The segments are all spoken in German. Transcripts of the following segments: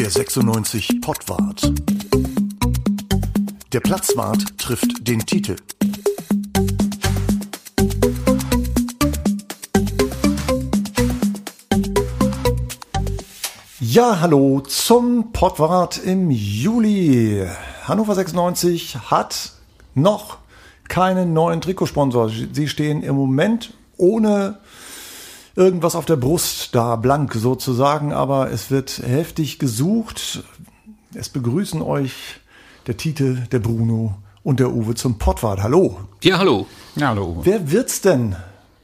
Der 96 Pottwart. Der Platzwart trifft den Titel. Ja, hallo zum Pottwart im Juli. Hannover 96 hat noch keinen neuen Trikotsponsor. Sie stehen im Moment ohne irgendwas auf der Brust da, blank sozusagen, aber es wird heftig gesucht. Es begrüßen euch der Titel, der Bruno und der Uwe zum Pottwart. Hallo. Ja, hallo. Ja, hallo Uwe. Wer wird's denn?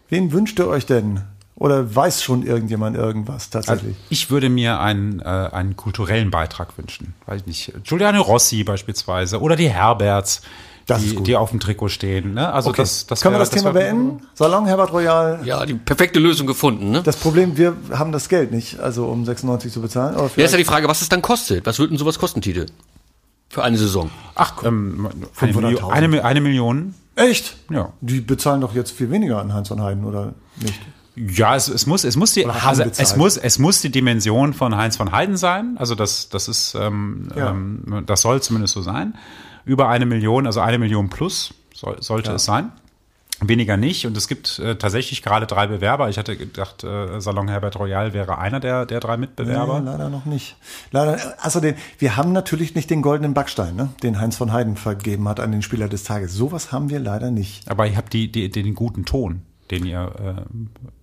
Wen wünscht ihr euch denn? Oder weiß schon irgendjemand irgendwas Also tatsächlich? ich würde mir einen, äh, einen kulturellen Beitrag wünschen. Weiß ich nicht. Giuliano Rossi beispielsweise oder die Herberts, Das die, die auf dem Trikot stehen. Ne? Also okay, das, das können wir wär- das Thema beenden? Salon Herbert Royal. Ja, die perfekte Lösung gefunden, ne? Das Problem, wir haben das Geld nicht, also um 96 zu bezahlen. Aber Ja, ist ja die Frage, was es dann kostet. Was würde denn sowas kosten, Tite? Für eine Saison. Ach, ähm, eine, 500.000. Million, eine, Mi- eine Million. Echt? Ja. Die bezahlen doch jetzt viel weniger an Heinz von Heiden, oder nicht? Ja, es, es muss, es muss die, also es muss, es muss die Dimension von Heinz von Heiden sein. Also das, das ist, ähm, Ja. ähm, das soll zumindest so sein. Über eine Million, also eine Million plus soll, sollte es sein. Weniger nicht. Und es gibt äh, tatsächlich gerade drei Bewerber. Ich hatte gedacht, äh, Salon Herbert Royal wäre einer der, der drei Mitbewerber. Nee, leider noch nicht. Leider, also den, wir haben natürlich nicht den goldenen Backstein, ne, den Heinz von Heiden vergeben hat an den Spieler des Tages. Sowas haben wir leider nicht. Aber ihr habt die, die, den guten Ton, den ihr äh,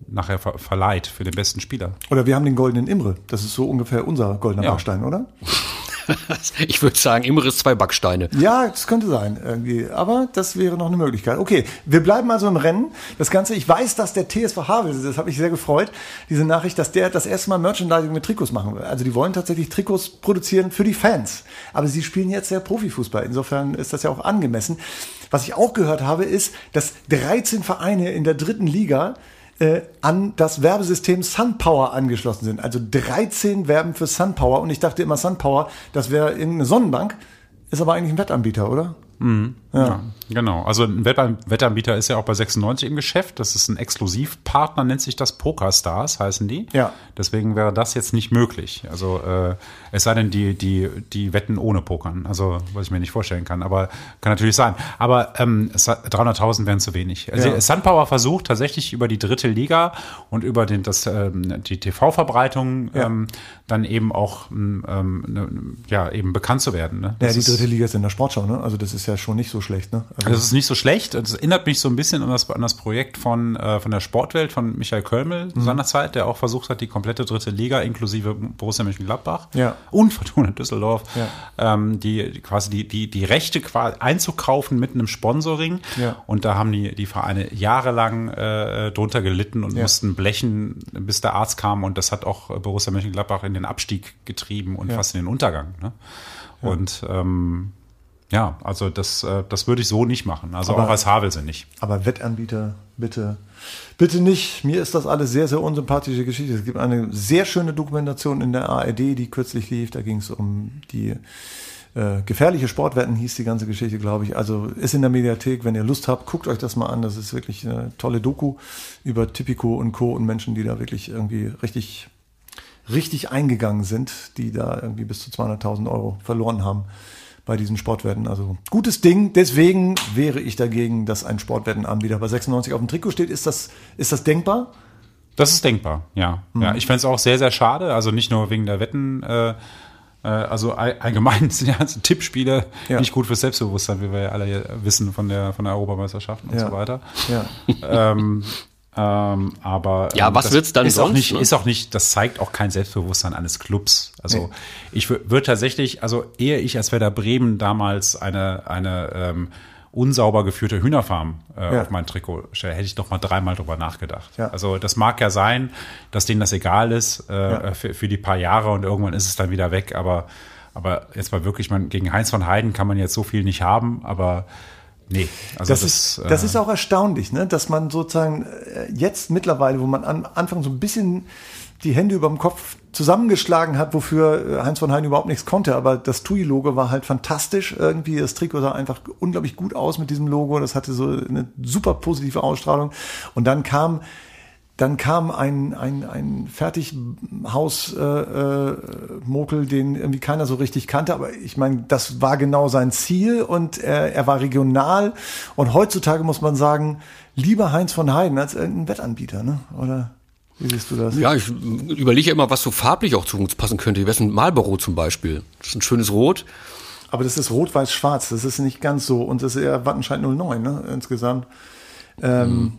nachher ver verleiht für den besten Spieler. Oder wir haben den goldenen Imre. Das ist so ungefähr unser goldener Ja. Backstein, oder? Ich würde sagen, Immeres zwei Backsteine. Ja, das könnte sein irgendwie. Aber das wäre noch eine Möglichkeit. Okay, wir bleiben also im Rennen. Das Ganze, ich weiß, dass der TSV Havel, das hat mich sehr gefreut, diese Nachricht, dass der das erste Mal Merchandising mit Trikots machen will. Also die wollen tatsächlich Trikots produzieren für die Fans. Aber sie spielen jetzt ja Profifußball. Insofern ist das ja auch angemessen. Was ich auch gehört habe, ist, dass 13 Vereine in der dritten Liga äh, an das Werbesystem SunPower angeschlossen sind. Also 13 werben für SunPower und ich dachte immer SunPower, das wäre irgendeine Sonnenbank, ist aber eigentlich ein Wettanbieter, oder? Ja, genau. Also ein Wettan- Wettanbieter ist ja auch bei 96 im Geschäft. Das ist ein Exklusivpartner, nennt sich das Pokerstars, heißen die. Ja. Deswegen wäre das jetzt nicht möglich. Also äh, es sei denn, die, die, die wetten ohne Pokern. Also was ich mir nicht vorstellen kann. Aber kann natürlich sein. Aber ähm, es hat- 300.000 wären zu wenig. Also Ja. Sunpower versucht tatsächlich über die dritte Liga und über den, das, ähm, die TV-Verbreitung Ja. ähm, dann eben auch ähm, ne, ja, eben bekannt zu werden. Ne? Ja, die dritte Liga ist in der Sportschau, ne? Also das ist ja schon nicht so schlecht, ne? Also, das ist nicht so schlecht. Das erinnert mich so ein bisschen an das, an das Projekt von, äh, von der Sportwelt von Michael Kölmel Mhm. seinerzeit, der auch versucht hat, die komplette dritte Liga inklusive Borussia Mönchengladbach Ja. und Fortuna Düsseldorf, Ja. ähm, die quasi die, die, die Rechte quasi einzukaufen mit einem Sponsoring. Ja. Und da haben die, die Vereine jahrelang äh, drunter gelitten und mussten blechen, bis der Arzt kam. Und das hat auch Borussia Mönchengladbach in den Abstieg getrieben und fast in den Untergang. Ne? Und ähm, ja, also das, äh, das würde ich so nicht machen. Also Aber- auch als Havelse nicht. aber Wettanbieter, bitte, bitte nicht. Mir ist das alles sehr, sehr unsympathische Geschichte. Es gibt eine sehr schöne Dokumentation in der ARD, die kürzlich lief. Da ging es um die äh, gefährliche Sportwetten, hieß die ganze Geschichte, glaube ich. Also ist in der Mediathek, wenn ihr Lust habt, guckt euch das mal an. Das ist wirklich eine tolle Doku über Tipico und Co. und Menschen, die da wirklich irgendwie richtig richtig eingegangen sind, die da irgendwie bis zu 200.000 Euro verloren haben bei diesen Sportwetten. Also gutes Ding. Deswegen wäre ich dagegen, dass ein Sportwettenanbieter bei 96 auf dem Trikot steht. Ist das, ist das denkbar? Das ist denkbar, ja. Mhm. ja ich fände es auch sehr, sehr schade. Also nicht nur wegen der Wetten, äh, äh, also all, allgemein sind ja also Tippspiele Ja. nicht gut fürs Selbstbewusstsein, wie wir ja alle wissen von der, von der Europameisterschaft und Ja. so weiter. Ja. ähm, ähm, aber Ja, ähm, was das wird's dann ist auch sonst, nicht, ne? ist auch nicht, das zeigt auch kein Selbstbewusstsein eines Clubs. Also Nee. ich würde tatsächlich, also ehe ich als Werder Bremen damals eine eine ähm, unsauber geführte Hühnerfarm äh, Ja. auf mein Trikot stelle, hätte ich doch mal dreimal drüber nachgedacht. Ja. Also das mag ja sein, dass denen das egal ist äh, Ja. für, für die paar Jahre und irgendwann ist es dann wieder weg. Aber aber jetzt mal wirklich, man gegen Heinz von Heiden kann man jetzt so viel nicht haben, aber nee, also Das, ist, das äh, ist auch erstaunlich, ne? dass man sozusagen äh, jetzt mittlerweile, wo man am Anfang so ein bisschen die Hände über dem Kopf zusammengeschlagen hat, wofür äh, Heinz von Heiden überhaupt nichts konnte, aber das TUI-Logo war halt fantastisch irgendwie. Das Trikot sah einfach unglaublich gut aus mit diesem Logo. Das hatte so eine super positive Ausstrahlung. Und dann kam dann kam ein, ein, ein Fertighaus-Mokel, äh, äh, den irgendwie keiner so richtig kannte. Aber ich meine, das war genau sein Ziel und er, er war regional. Und heutzutage muss man sagen, lieber Heinz von Heiden als irgendein Wettanbieter, ne? Oder wie siehst du das? Ja, ich überlege immer, was so farblich auch zu uns passen könnte. Wie wäre ein Marlboro zum Beispiel? Das ist ein schönes Rot. Aber das ist rot-weiß-schwarz. Das ist nicht ganz so. Und das ist eher Wattenscheid 09, ne? Insgesamt. Ähm, mhm.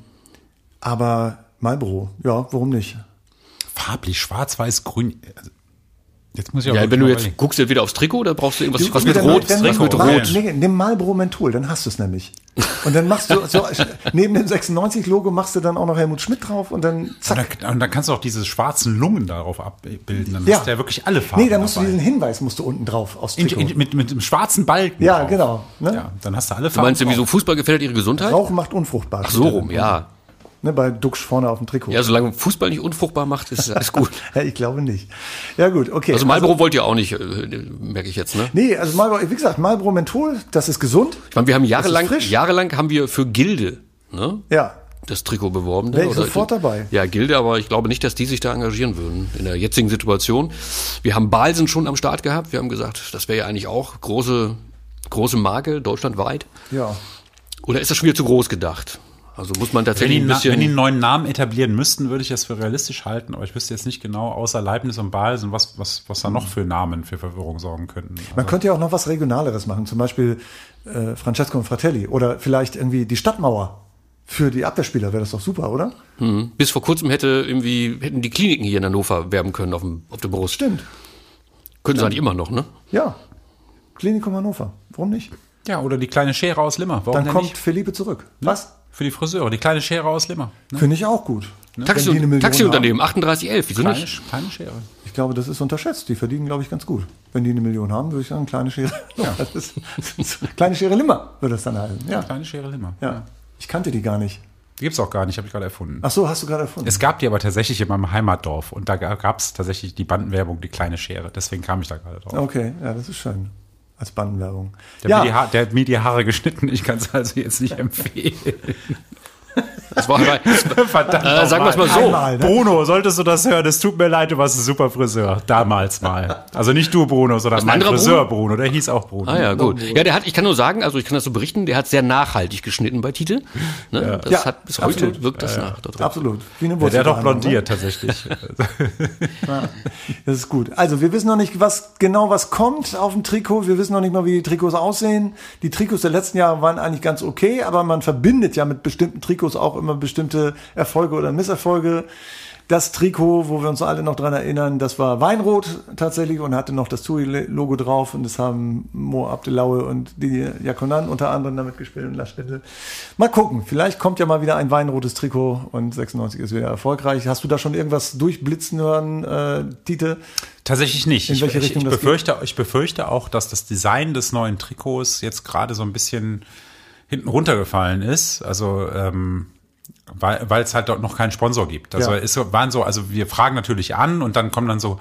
Aber Marlboro, ja, warum nicht? Farblich, schwarz-weiß-grün. Also, jetzt muss ich auch ja, wenn du jetzt überlegen. guckst du wieder aufs Trikot, oder brauchst du irgendwas was mit Rot? Dann, dann mit Rot. Nee, nimm Marlboro Menthol, dann hast du es nämlich. Und dann machst du so, neben dem 96-Logo machst du dann auch noch Helmut Schmidt drauf und dann zack. Und dann, und dann kannst du auch diese schwarzen Lungen darauf abbilden. Dann ja. hast du ja wirklich alle Farben. Nee, dann musst dabei. du diesen Hinweis musst du unten drauf aus Trikot. In, in, mit, mit dem schwarzen Balken. Ja, drauf. genau. Ne? Ja, dann hast du alle Farben. Du meinst du, wieso Fußball gefährdet ihre Gesundheit? Rauchen macht unfruchtbar. Ach so rum, ja. Ne, bei Duxch vorne auf dem Trikot. Ja, solange Fußball nicht unfruchtbar macht, ist alles gut. ja, ich glaube nicht. Ja, gut, okay. Also Marlboro also, wollt ihr auch nicht, äh, merke ich jetzt, ne? Nee, also Marlboro, wie gesagt, Marlboro Menthol, das ist gesund. Ich meine, wir haben jahrelang, jahrelang haben wir für Gilde, ne? Ja. Das Trikot beworben. Wäre ich sofort dabei. Ja, Gilde, aber ich glaube nicht, dass die sich da engagieren würden in der jetzigen Situation. Wir haben Balsen schon am Start gehabt. Wir haben gesagt, das wäre ja eigentlich auch große, große Marke, deutschlandweit. Ja. Oder ist das schon wieder zu groß gedacht? Also muss man tatsächlich wenn die, ein bisschen Wenn die einen neuen Namen etablieren müssten, würde ich das für realistisch halten, aber ich wüsste jetzt nicht genau, außer Leibniz und Balsen, was, was, was da noch für Namen für Verwirrung sorgen könnten. Also man könnte ja auch noch was Regionaleres machen, zum Beispiel äh, Francesco und Fratelli oder vielleicht irgendwie die Stadtmauer. Für die Abwehrspieler wäre das doch super, oder? Mhm. Bis vor kurzem hätte irgendwie, hätten die Kliniken hier in Hannover werben können auf, dem, auf der Brust. Stimmt. Können sie eigentlich immer noch, ne? Ja. Klinikum Hannover. Warum nicht? Ja, oder die kleine Schere aus Limmer. Warum Dann kommt nicht? Felipe zurück. Was? Für die Friseure, die kleine Schere aus Limmer. Ne? Finde ich auch gut. Ne? Taxi Taxiunternehmen, 3811, wieso kleine, nicht? Kleine Schere. Ich glaube, das ist unterschätzt. Die verdienen, glaube ich, ganz gut. Wenn die eine Million haben, würde ich sagen, kleine Schere. Ja. ist, kleine Schere Limmer würde es dann heißen. Ja. Kleine Schere Limmer. Ja. ja. Ich kannte die gar nicht. Die gibt's auch gar nicht, habe ich gerade erfunden. Ach so, hast du gerade erfunden. Es gab die aber tatsächlich in meinem Heimatdorf und da gab es tatsächlich die Bandenwerbung, die kleine Schere. Deswegen kam ich da gerade drauf. Okay, ja, das ist schön als Bandenwerbung. Der, ja. mir die der hat mir die Haare geschnitten, ich kann es also jetzt nicht empfehlen. Das war aber, Verdammt. Äh, sagen wir es mal so. Einmal, ne? Bruno, solltest du das hören? Es tut mir leid, du warst ein super Friseur. Damals mal. Also nicht du, Bruno, sondern mein Friseur, Bruno? Bruno. Der hieß auch Bruno. Ah ja, gut. Ja, der hat, ich kann nur sagen, also ich kann das so berichten, der hat sehr nachhaltig geschnitten bei Tite. Ne? Ja. Das ja, hat bis heute absolut. wirkt das ja, nach. Da Absolut. Wie eine ja, der hat doch blondiert, ne? tatsächlich. das ist gut. Also wir wissen noch nicht, was genau was kommt auf dem Trikot. Wir wissen noch nicht mal, wie die Trikots aussehen. Die Trikots der letzten Jahre waren eigentlich ganz okay, aber man verbindet ja mit bestimmten Trikots auch immer bestimmte Erfolge oder Misserfolge. Das Trikot, wo wir uns alle noch dran erinnern, das war Weinrot tatsächlich und hatte noch das TUI-Logo drauf und das haben Mo Abdelaue und die Jakonan unter anderem damit gespielt und Laschwindel. Mal gucken, vielleicht kommt ja mal wieder ein weinrotes Trikot und 96 ist wieder erfolgreich. Hast du da schon irgendwas durchblitzen hören, äh, Tite? Tatsächlich nicht. In welche ich, Richtung ich, ich befürchte, ich befürchte auch, dass das Design des neuen Trikots jetzt gerade so ein bisschen hinten runtergefallen ist. Also ähm, weil weil es halt dort noch keinen Sponsor gibt. Also ja. es waren so, also wir fragen natürlich an und dann kommen dann so,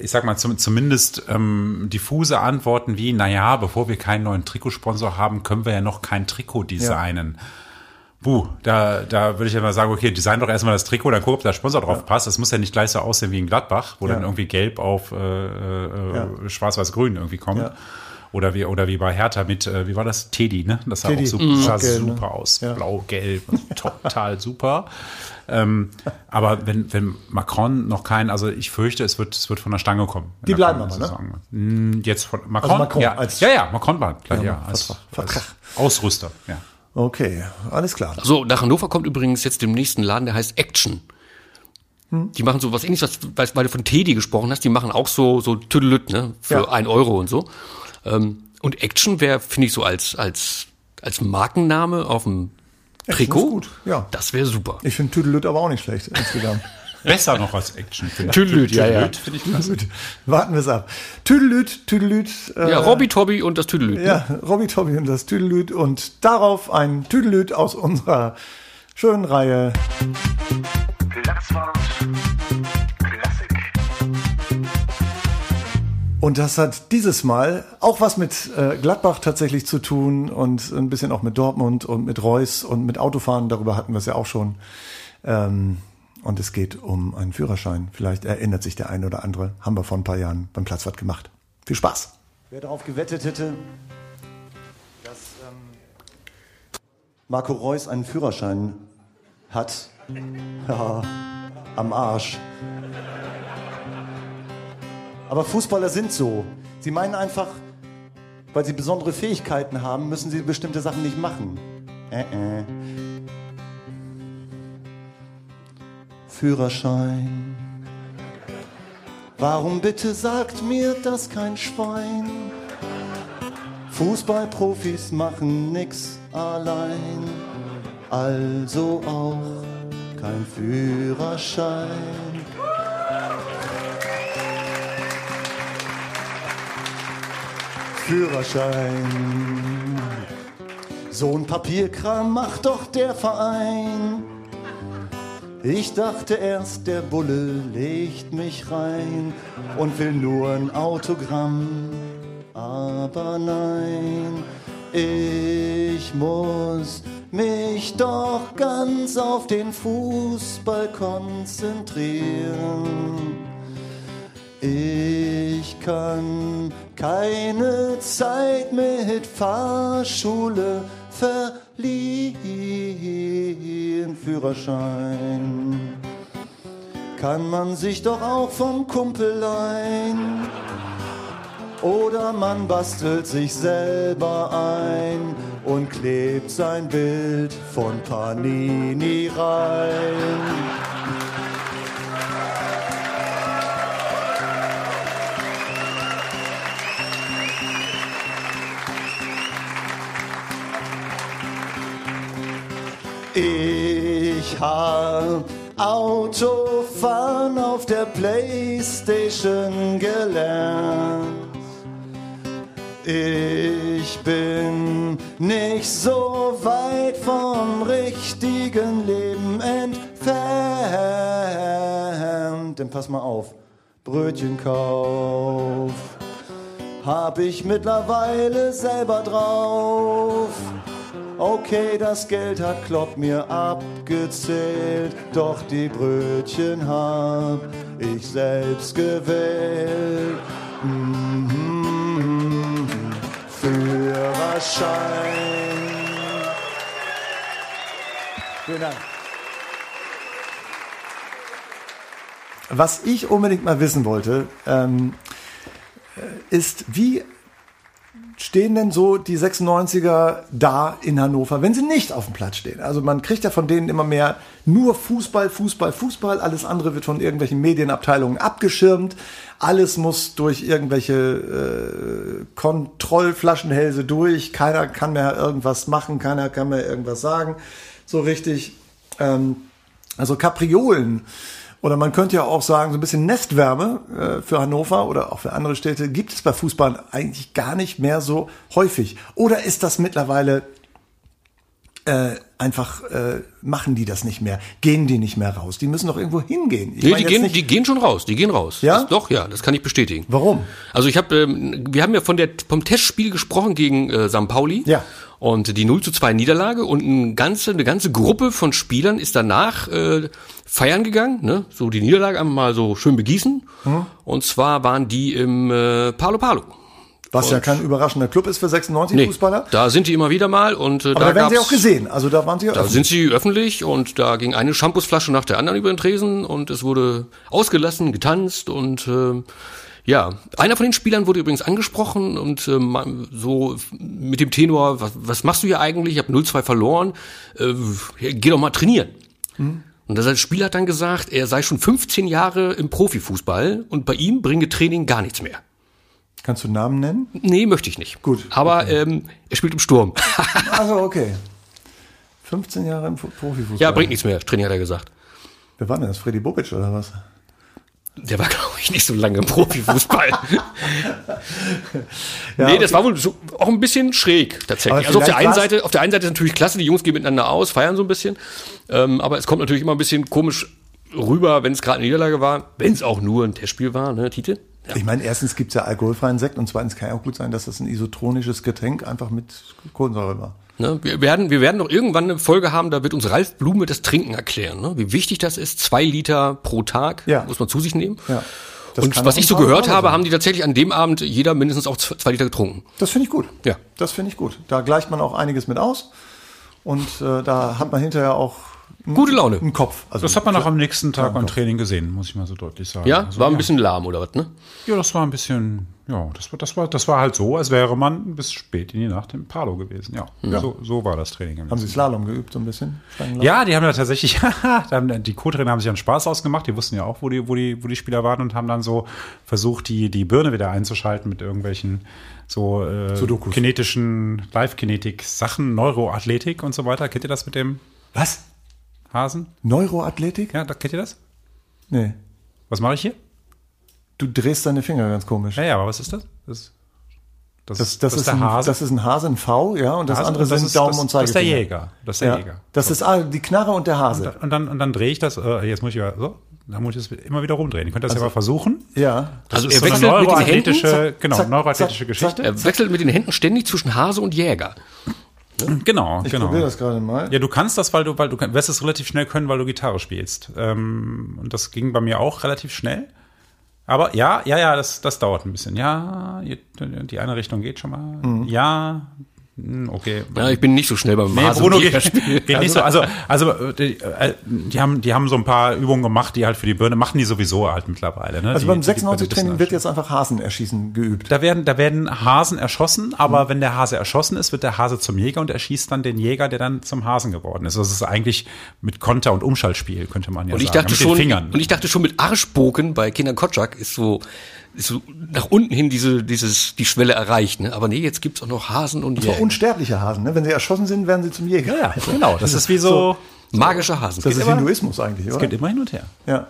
ich sag mal zum, zumindest ähm, diffuse Antworten wie, naja, bevor wir keinen neuen Trikotsponsor haben, können wir ja noch kein Trikot designen. Ja. Puh, da, da würde ich ja mal sagen, okay, design doch erstmal das Trikot, dann guck, ob der Sponsor drauf ja. passt. Das muss ja nicht gleich so aussehen wie in Gladbach, wo dann irgendwie gelb auf äh, äh, schwarz-weiß-grün irgendwie kommt. Oder wie, oder wie bei Hertha mit, äh, wie war das? Teddy, ne? Das sah Teddy. auch super, mhm. sah Gelb, super ne? aus. Ja. Blau-gelb, total super. Ähm, aber wenn, wenn Macron noch kein, also ich fürchte, es wird, es wird von der Stange kommen. Die bleiben aber, ne? Hm, jetzt von Macron? Also Macron ja, als ja, ja, Macron war gleich, ja, als, als Ausrüster, ja. Okay, alles klar. So, nach Hannover kommt übrigens jetzt dem nächsten Laden, der heißt Action. Hm. Die machen so was ähnliches, weil du von Teddy gesprochen hast, die machen auch so, so Tüdelüt, ne, für ja. ein Euro und so. Ähm, und Action wäre, finde ich, so als, als, als Markenname auf dem Trikot. Ja. Das wäre super. Ich finde Tüdelüt aber auch nicht schlecht insgesamt. Besser noch als Action. Tüdelüt, ja, ja. finde ich klasse. Warten wir es ab. Tüdelüt, Tüdelüt. Äh, ja, Robby Tobby und das Tüdelüt. Ja, ne? Robby Tobby und das Tüdelüt und darauf ein Tüdelüt aus unserer schönen Reihe. Platzwart Und das hat dieses Mal auch was mit äh, Gladbach tatsächlich zu tun und ein bisschen auch mit Dortmund und mit Reus und mit Autofahren. Darüber hatten wir es ja auch schon. Ähm, Und es geht um einen Führerschein. Vielleicht erinnert sich der eine oder andere. Haben wir vor ein paar Jahren beim Platzwart gemacht. Viel Spaß. Wer darauf gewettet hätte, dass ähm, Marco Reus einen Führerschein hat, ja, am Arsch. Aber Fußballer sind so. Sie meinen einfach, weil sie besondere Fähigkeiten haben, müssen sie bestimmte Sachen nicht machen. Äh, äh. Führerschein. Warum bitte sagt mir das kein Schwein? Fußballprofis machen nix allein, also auch kein Führerschein. Führerschein. So ein Papierkram macht doch der Verein. Ich dachte erst, der Bulle legt mich rein und will nur ein Autogramm. Aber nein, ich muss mich doch ganz auf den Fußball konzentrieren. Ich kann keine Zeit mit Fahrschule verliehen. Führerschein kann man sich doch auch vom Kumpel leihen. Oder man bastelt sich selber ein und klebt sein Bild von Panini rein. Ich hab Autofahren auf der Playstation gelernt. Ich bin nicht so weit vom richtigen Leben entfernt. Denn pass mal auf, Brötchenkauf hab ich mittlerweile selber drauf. Okay, das Geld hat Klopp mir abgezählt, doch die Brötchen hab ich selbst gewählt. Mm -hmm. Führerschein. Vielen Dank. Was ich unbedingt mal wissen wollte, ähm, ist, wie stehen denn so die 96er da in Hannover, wenn sie nicht auf dem Platz stehen? Also man kriegt ja von denen immer mehr nur Fußball, Fußball, Fußball. Alles andere wird von irgendwelchen Medienabteilungen abgeschirmt. Alles muss durch irgendwelche äh, Kontrollflaschenhälse durch. Keiner kann mehr irgendwas machen, keiner kann mehr irgendwas sagen. So richtig. Ähm, also Kapriolen oder man könnte ja auch sagen, so ein bisschen Nestwärme äh, für Hannover oder auch für andere Städte gibt es bei Fußball eigentlich gar nicht mehr so häufig. Oder ist das mittlerweile äh, einfach, äh, machen die das nicht mehr? Gehen die nicht mehr raus? Die müssen doch irgendwo hingehen. Ich nee, die gehen, die gehen schon raus, die gehen raus. Ja? Das, doch, ja, das kann ich bestätigen. Warum? Also ich habe, ähm, wir haben ja von der, vom Testspiel gesprochen gegen äh, St. Pauli. Ja. Und die 0 zu 2 Niederlage und eine ganze, eine ganze Gruppe von Spielern ist danach äh, feiern gegangen, ne? so die Niederlage einmal mal so schön begießen. Mhm. Und zwar waren die im äh, Palo Palo. Was und ja kein überraschender Club ist für 96 nee, Fußballer. Da sind die immer wieder mal und äh, Aber da, da werden sie auch gesehen. Also da waren sie. Da öffentlich. sind sie öffentlich und da ging eine Shampoosflasche nach der anderen über den Tresen und es wurde ausgelassen, getanzt und äh, ja, einer von den Spielern wurde übrigens angesprochen und äh, so mit dem Tenor, was, was machst du hier eigentlich? Ich habe 0-2 verloren, äh, geh doch mal trainieren. Mhm. Und das Spieler hat dann gesagt, er sei schon 15 Jahre im Profifußball und bei ihm bringe Training gar nichts mehr. Kannst du Namen nennen? Nee, möchte ich nicht. Gut. Aber okay. ähm, er spielt im Sturm. also okay. 15 Jahre im Profifußball. Ja, bringt nichts mehr, Trainer hat er gesagt. Wer war denn das? Freddy Bobic oder was? Der war, glaube ich, nicht so lange im Profifußball. ja, nee, das war wohl so, auch ein bisschen schräg tatsächlich. Also auf der einen Seite, auf der einen Seite ist natürlich klasse, die Jungs gehen miteinander aus, feiern so ein bisschen. Ähm, aber es kommt natürlich immer ein bisschen komisch rüber, wenn es gerade eine Niederlage war, wenn es auch nur ein Testspiel war, ne, Tite? Ja. Ich meine, erstens gibt es ja alkoholfreien Sekt und zweitens kann ja auch gut sein, dass das ein isotronisches Getränk einfach mit Kohlensäure war. Ne? Wir, werden, wir werden noch irgendwann eine Folge haben, da wird uns Ralf Blume das Trinken erklären, ne? wie wichtig das ist. Zwei Liter pro Tag Ja. muss man zu sich nehmen. Ja. Das Und was ich so gehört habe, haben die tatsächlich an dem Abend jeder mindestens auch zwei zwei Liter getrunken. Das finde ich gut. Ja. Das finde ich gut. Da gleicht man auch einiges mit aus. Und äh, da hat man hinterher auch Gute Laune. einen Kopf. Also Das hat man auch am nächsten Tag Ja, beim. Training gesehen, muss ich mal so deutlich sagen. Ja, Also, war ein bisschen lahm oder was, ne? Ja, das war ein bisschen, ja, das war, das war, das war halt so, als wäre man bis spät in die Nacht im Palo gewesen. Ja, So, so war das Training. Haben Sie Slalom geübt so ein bisschen? Ja, die haben da tatsächlich, die Co-Trainer haben sich einen Spaß ausgemacht. Die wussten ja auch, wo die, wo die, wo die Spieler waren und haben dann so versucht, die, die Birne wieder einzuschalten mit irgendwelchen so äh, kinetischen Live-Kinetik-Sachen, Neuroathletik und so weiter. Kennt ihr das mit dem Was? Hasen? Neuroathletik? Ja, da, kennt ihr das? Nee. Was mache ich hier? Du drehst deine Finger ganz komisch. Ja, ja, aber was ist das? Das, das, Das, das, ist ein, das ist ein Hase, ein V, ja, und das Hase andere und das sind ist, Daumen das, und Das ist der Zeigefinger. Jäger. Das ist der Ja. Jäger. Das ist ah, die Knarre und der Hase. Und dann, und dann drehe ich das, äh, jetzt muss ich ja so, dann muss ich das immer wieder rumdrehen. Ihr könnt das ja mal versuchen. Ja. Das Also ist er so eine wechselt mit den neuroathletische, Händen, genau, zack, neuroathletische zack, Geschichte. Er wechselt mit den Händen ständig zwischen Hase und Jäger. Genau, Ich genau. probiere das gerade mal. Ja, du kannst das, weil du, weil du wirst es relativ schnell können, weil du Gitarre spielst. Ähm, und das ging bei mir auch relativ schnell. Aber ja, ja, ja, das, das dauert ein bisschen. Ja, die eine Richtung geht schon mal. Ja, hm, okay. Ja, ich bin nicht so schnell beim Nee, Bruno geht, geht nicht so. Also, also die, äh, die haben, die haben so ein paar Übungen gemacht, die halt für die Birne machen die sowieso halt mittlerweile. Ne? Also die, beim die- die- die 96-Training wissen wird jetzt einfach Hasenerschießen geübt. Da werden, da werden Hasen erschossen, aber wenn der Hase erschossen ist, wird der Hase zum Jäger und erschießt dann den Jäger, der dann zum Hasen geworden ist. Das ist eigentlich mit Konter- und Umschaltspiel, könnte man ja Und ich sagen. dachte mit schon, den Fingern. und ich dachte schon mit Arschboken bei Kindern Kotschak ist so, so nach unten hin diese, dieses, die Schwelle erreicht, ne? Aber nee, jetzt gibt's auch noch Hasen und Jäger. unsterbliche Hasen, ne? Wenn sie erschossen sind, werden sie zum Jäger. ja, genau. Das ist wie so, Magische Hasen. Das ist aber- Hinduismus eigentlich, es oder? geht immer hin und her. Ja.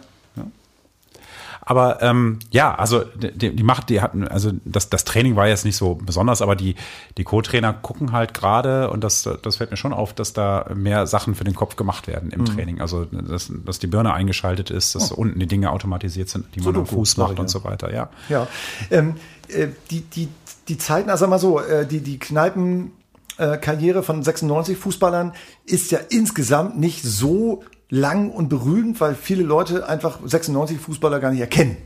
Aber ähm, ja, also die, die macht, die hatten, also das, das Training war jetzt nicht so besonders, aber die, die Co-Trainer gucken halt gerade und das, das fällt mir schon auf, dass da mehr Sachen für den Kopf gemacht werden im Training. Also dass, dass die Birne eingeschaltet ist, dass unten die Dinge automatisiert sind, die man am Fuß macht ich und ja. so weiter, ja. Ja. Ähm, äh, die, die, die Zeiten, also mal so, äh, die, die Kneipen. äh, Karriere von 96 Fußballern ist ja insgesamt nicht so lang und berühmt, weil viele Leute einfach 96 Fußballer gar nicht erkennen.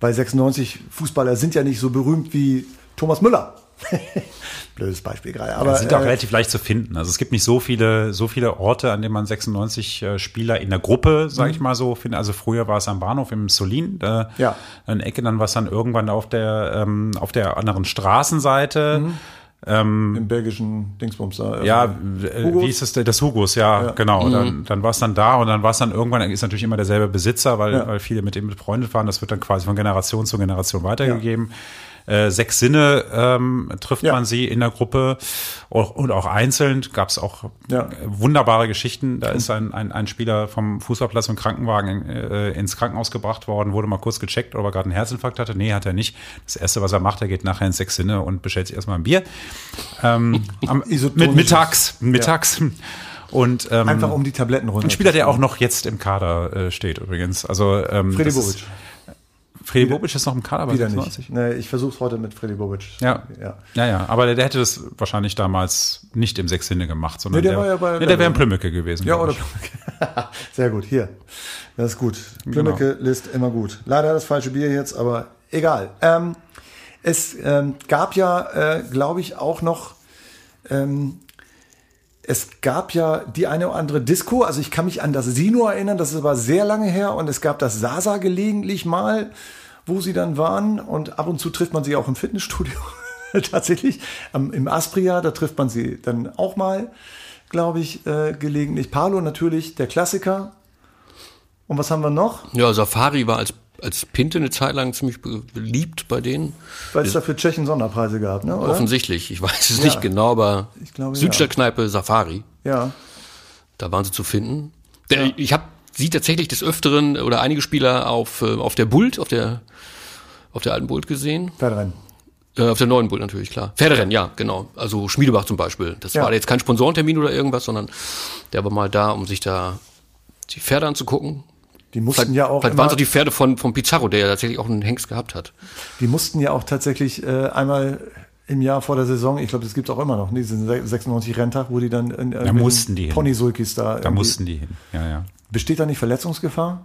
Weil 96 Fußballer sind ja nicht so berühmt wie Thomas Müller. Blödes Beispiel gerade. Aber Aber sind auch äh, relativ leicht zu finden. Also es gibt nicht so viele, so viele Orte, an denen man 96 äh, Spieler in der Gruppe, sage ich mal so, findet. Also früher war es am Bahnhof im Solin, da Ja. in Ecke, dann war es dann irgendwann auf der, ähm, auf der anderen Straßenseite. Im belgischen Dingsbums da. Ja, äh, äh, Hugos? wie ist es? Das Hugos, ja, genau. Dann, dann war es dann da und dann war es dann irgendwann, ist natürlich immer derselbe Besitzer, weil, Ja. weil viele mit ihm befreundet waren. Das wird dann quasi von Generation zu Generation weitergegeben. Äh, sechs Sinne ähm, trifft Ja. man sie in der Gruppe und auch einzeln gab es auch Ja. äh, wunderbare Geschichten. Da ist ein, ein, ein Spieler vom Fußballplatz im Krankenwagen äh, ins Krankenhaus gebracht worden, wurde mal kurz gecheckt, ob er gerade einen Herzinfarkt hatte. Nee, hat er nicht. Das Erste, was er macht, er geht nachher ins Sechs Sinne und bestellt sich erstmal ein Bier. Ähm, am, mit mittags, mittags. Und ähm, Einfach um die Tabletten runter. ein Spieler, der auch noch jetzt im Kader äh, steht übrigens. Also ähm, Freddy ist- Freddy Bobic ist noch im Kader bei Wieder 96. nicht. Nee, ich versuche heute mit Freddy Bobic. Ja. ja. ja, ja, aber der, der hätte das wahrscheinlich damals nicht im Sechssinne gemacht, sondern Nee, der der, ja bei- nee, der wäre ein Plümmecke gewesen. Ja, oder. Plümmecke. Sehr gut, hier. Das ist gut. Plümmecke List immer gut. Leider das falsche Bier jetzt, aber egal. Ähm, es ähm, gab ja, äh, glaube ich, auch noch, ähm, es gab ja die eine oder andere Disco. Also ich kann mich an das Sino erinnern, das ist aber sehr lange her. Und es gab das Sasa gelegentlich mal, wo sie dann waren. Und ab und zu trifft man sie auch im Fitnessstudio. Tatsächlich. Am, Im Aspria, da trifft man sie dann auch mal, glaube ich, äh, gelegentlich. Palo natürlich, der Klassiker. Und was haben wir noch? Ja, Safari war als, als Pinte eine Zeit lang ziemlich be- beliebt bei denen. Weil es da für Tschechen Sonderpreise gab, ne? Oder? Offensichtlich. Ich weiß es Ja. nicht genau, aber glaube, ja. Südstadtkneipe Safari, Ja. da waren sie zu finden. Der, Ich habe sie tatsächlich des Öfteren oder einige Spieler auf, äh, auf der Bult, auf der, auf der alten Bult gesehen. Pferderennen. Äh, auf der neuen Bult natürlich, klar. Pferderennen, ja, genau. Also Schmiedebach zum Beispiel. Das Ja. war jetzt kein Sponsorentermin oder irgendwas, sondern der war mal da, um sich da die Pferde anzugucken. Die mussten Vielleicht, ja auch vielleicht immer, waren es auch die Pferde von, von Pizarro, der ja tatsächlich auch einen Hengst gehabt hat. die mussten ja auch tatsächlich äh, einmal im Jahr vor der Saison, ich glaube, das gibt es auch immer noch, ne, diesen 96 Renntag, wo die dann in da mussten die Pony-Sulkis da. Da mussten die hin, ja, ja. Besteht da nicht Verletzungsgefahr?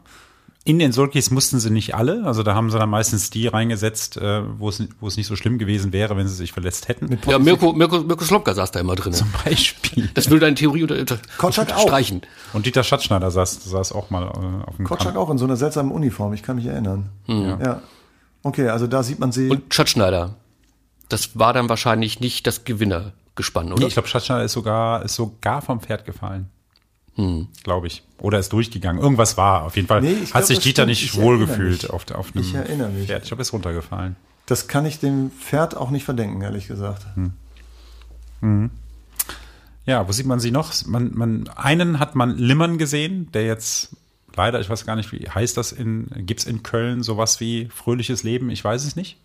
In den Sulkis mussten sie nicht alle. Also da haben sie dann meistens die reingesetzt, äh, wo es, wo es nicht so schlimm gewesen wäre, wenn sie sich verletzt hätten. Ja, Mirko, Mirko, Mirko Slomka saß da immer drin. Zum Beispiel. Das will deine Theorie unter, unter Kotschak auch. streichen. Und Dieter Schatzschneider saß, saß auch mal äh, auf dem Kotschak Kamp. auch in so einer seltsamen Uniform, ich kann mich erinnern. Ja. Okay, also da sieht man sie. Und Schatzschneider. Das war dann wahrscheinlich nicht das Gewinnergespann, oder? Nee, ich glaube, Schatzschneider ist sogar, ist sogar vom Pferd gefallen. Glaube ich. Oder ist durchgegangen. Irgendwas war. Auf jeden Fall Nee, hat glaub, sich Dieter stimmt. nicht wohlgefühlt auf, der- auf einem Ich erinnere mich. Pferd. Ich glaube, ist runtergefallen. Das kann ich dem Pferd auch nicht verdenken, ehrlich gesagt. Ja, wo sieht man sie noch? Man, man, einen hat man Limmern gesehen, der jetzt leider, ich weiß gar nicht, wie heißt das in, gibt's in Köln sowas wie fröhliches Leben? Ich weiß es nicht.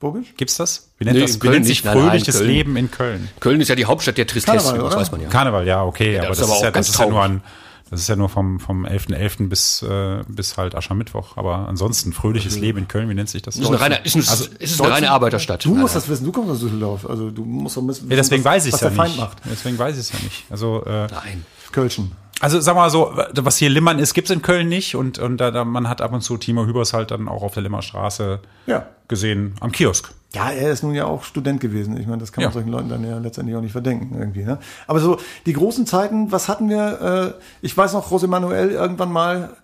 Bobisch? Gibt's das? Wie nennt Nee, das? Wie nennt sich nicht. Nein, nein, fröhliches Köln. Leben in Köln? Köln ist ja die Hauptstadt der Tristesse, Karneval, das weiß man ja. Karneval, ja, okay, aber das das, ist aber ist ja, auch das ist ja nur ein, das ist ja nur vom, vom 11.11. bis, äh, bis halt Aschermittwoch. Aber ansonsten fröhliches Leben in Köln, wie nennt sich das? Es ist eine reine, ist ein, Also, es ist eine reine Arbeiterstadt. Du Nein, musst nein. das wissen, du kommst aus Düsseldorf. Also du musst doch wissen, Ja, deswegen was, weiß ich was ja der Feind nicht. macht. Deswegen weiß ich es ja nicht. Also, äh, Nein. Kölschen. Also sag mal so, was hier Limmern ist, gibt's in Köln nicht und, und da, da, man hat ab und zu Timo Hübers halt dann auch auf der Limmerstraße Ja. gesehen, am Kiosk. Ja, er ist nun ja auch Student gewesen. Ich meine, das kann man Ja. solchen Leuten dann ja letztendlich auch nicht verdenken irgendwie. Ne? Aber so die großen Zeiten, was hatten wir? Äh, ich weiß noch, José Manuel irgendwann mal.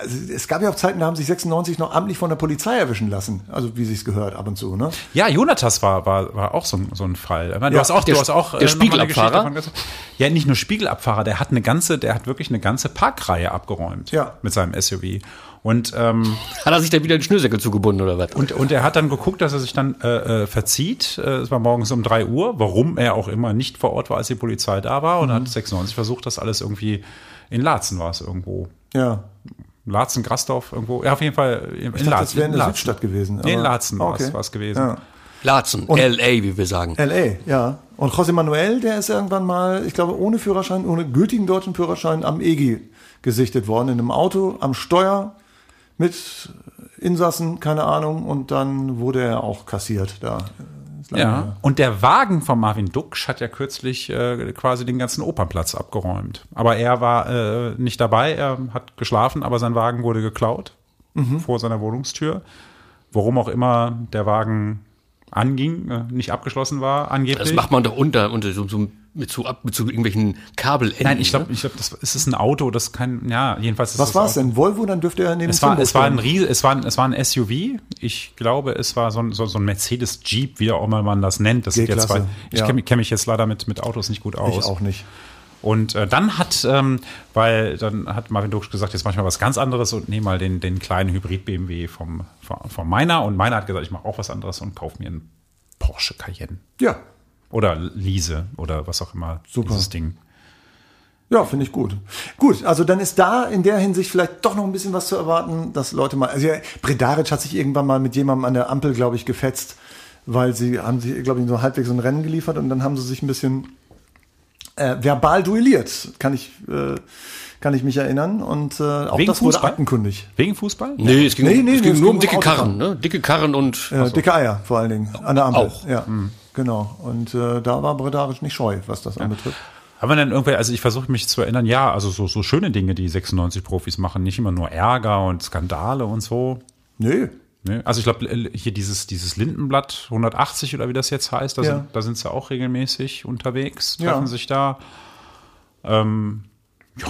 Also es gab ja auch Zeiten, da haben sich 96 noch amtlich von der Polizei erwischen lassen. Also wie sich's gehört, ab und zu. Ne? Ja, Jonatas war, war, war auch so ein, so ein Fall. Ich meine, Du Ja, hast auch, der- du hast auch der äh, eine Geschichte Spiegelabfahrer? davon gesagt. Ja, nicht nur Spiegelabfahrer, der hat eine ganze, der hat wirklich eine ganze Parkreihe abgeräumt Ja. mit seinem SUV. Und ähm, Hat er sich da wieder den Schnürsenkel zugebunden oder was? Und, und er hat dann geguckt, dass er sich dann äh, äh, verzieht. Äh, Es war morgens um drei Uhr, warum er auch immer nicht vor Ort war, als die Polizei da war. Und hat 96 versucht, das alles irgendwie in Laatzen war es irgendwo. Ja. Laatzen, Grasdorf, irgendwo. Ja, auf jeden Fall in Ich dachte, das wäre in der Laatzen. Südstadt gewesen. Nee, in aber- Laatzen war es gewesen. Ja. Laatzen, L.A., wie wir sagen. L.A., ja. Und José Manuel, der ist irgendwann mal, ich glaube, ohne Führerschein, ohne gültigen deutschen Führerschein am EGI gesichtet worden. In einem Auto, am Steuer, mit Insassen, keine Ahnung. Und dann wurde er auch kassiert da. Lange Ja, her. und der Wagen von Marvin Duksch hat ja kürzlich äh, quasi den ganzen Opernplatz abgeräumt. Aber er war äh, nicht dabei, er hat geschlafen, aber sein Wagen wurde geklaut vor seiner Wohnungstür. Warum auch immer der Wagen anging, äh, nicht abgeschlossen war, angeblich. Das macht man doch unter, unter so, so mit, so ab, mit so irgendwelchen Kabelenden. Nein, ich glaube, ne? ich glaub, das ist es ein Auto, das kann, ja, jedenfalls ist Was war es denn? Volvo? Dann dürfte er neben Es war, es war ein stehen. Ries, es war ein, es war ein SUV. Ich glaube, es war so ein, so, so ein Mercedes Jeep, wie auch immer man das nennt. Das sind ja G-Klasse, zwei. Ich ja. kenne kenn mich jetzt leider mit, mit Autos nicht gut aus. Ich auch nicht. Und äh, dann hat, ähm, weil dann hat Marvin Duksch gesagt, jetzt mach ich mal was ganz anderes und nehme mal den, den kleinen Hybrid BMW vom, vom, vom Meiner. Und Meiner hat gesagt, ich mache auch was anderes und kauf mir einen Porsche Cayenne. Ja. Oder Lise oder was auch immer. Super. Dieses Ding. Ja, finde ich gut. Gut, also dann ist da in der Hinsicht vielleicht doch noch ein bisschen was zu erwarten, dass Leute mal. Also ja, Bredaric hat sich irgendwann mal mit jemandem an der Ampel, glaube ich, gefetzt, weil sie haben sie, glaube ich, so halbwegs so ein Rennen geliefert und dann haben sie sich ein bisschen äh, verbal duelliert, kann ich, äh, kann ich mich erinnern. Und äh, auch Wegen das wurde Fußball? aktenkundig. Wegen Fußball? Nee, es ging, Nee, nee, es nee, ging es nur ging um dicke. Karren, ne? Dicke Karren und Äh, dicke Eier vor allen Dingen an der Ampel. Auch. Ja, genau. Und äh, da war Bredaric nicht scheu, was das anbetrifft. Haben wir denn irgendwelche, also ich versuche mich zu erinnern, ja, also so, so schöne Dinge, die 96 Profis machen, nicht immer nur Ärger und Skandale und so. Nee. Ne? Also ich glaube, hier dieses, dieses Lindenblatt 180 oder wie das jetzt heißt, da, Ja. sind, da sind sie auch regelmäßig unterwegs, Ja. treffen sich da. Ähm, ja,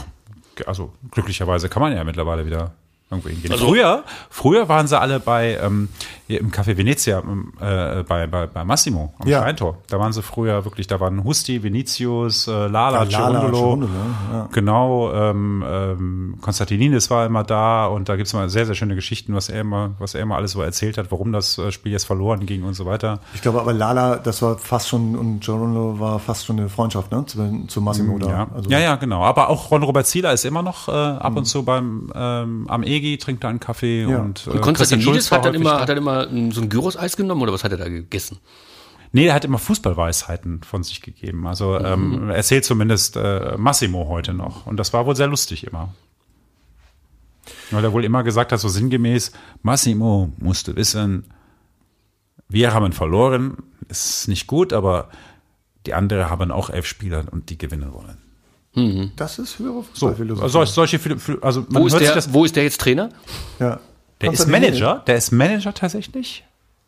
also glücklicherweise kann man ja mittlerweile wieder irgendwo hingehen. Also- früher, früher waren sie alle bei ähm, hier im Café Venezia, ähm, äh, bei, bei, bei Massimo am Ja. Steintor. Da waren sie früher wirklich, da waren Husti, Vinicius, äh, Lala, Ja, Lala. Cerundolo, ja. Genau, ähm, ähm, Konstantinidis war immer da und da gibt's mal sehr, sehr schöne Geschichten, was er immer, was er immer alles so erzählt hat, warum das äh, Spiel jetzt verloren ging und so weiter. Ich glaube aber Lala, das war fast schon, und Giorno war fast schon eine Freundschaft, ne? Zu, zu Massimo da. Ja. Also, ja, ja, genau. Aber auch Ron Robert Zieler ist immer noch äh, ab und zu beim ähm, am EGI, trinkt da einen Kaffee Ja. und, äh, Und Konstantinidis hat dann immer, hat dann immer so ein Gyros-Eis genommen oder was hat er da gegessen? Nee, er hat immer Fußballweisheiten von sich gegeben. Also ähm, erzählt zumindest äh, Massimo heute noch. Und das war wohl sehr lustig immer. Weil er wohl immer gesagt hat, so sinngemäß, Massimo musste wissen, wir haben verloren, ist nicht gut, aber die anderen haben auch elf Spieler und die gewinnen wollen. Mhm. Das ist höhere so, also solche, also wo ist, der, das, wo ist der jetzt Trainer? Ja. Der ist Manager, der ist Manager tatsächlich.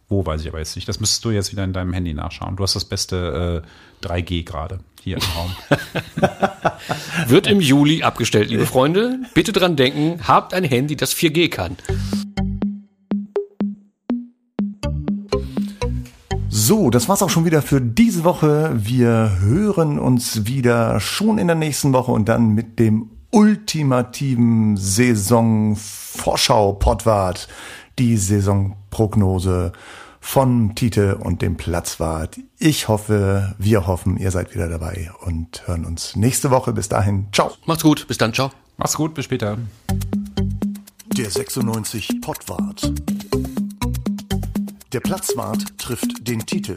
Wo weiß ich aber jetzt nicht. Das müsstest du jetzt wieder in deinem Handy nachschauen. Du hast das beste äh, 3G gerade hier im Raum. Wird im Juli abgestellt, liebe Freunde. Bitte dran denken, habt ein Handy, das 4G kann. So, das war's auch schon wieder für diese Woche. Wir hören uns wieder schon in der nächsten Woche und dann mit dem ultimativen Saison-Vorschau-Pottwart, die Saisonprognose von Tite und dem Platzwart. Ich hoffe, wir hoffen, ihr seid wieder dabei und hören uns nächste Woche. Bis dahin, ciao. Macht's gut, bis dann, ciao. Macht's gut, bis später. Der 96 Pottwart. Der Platzwart trifft den Titel.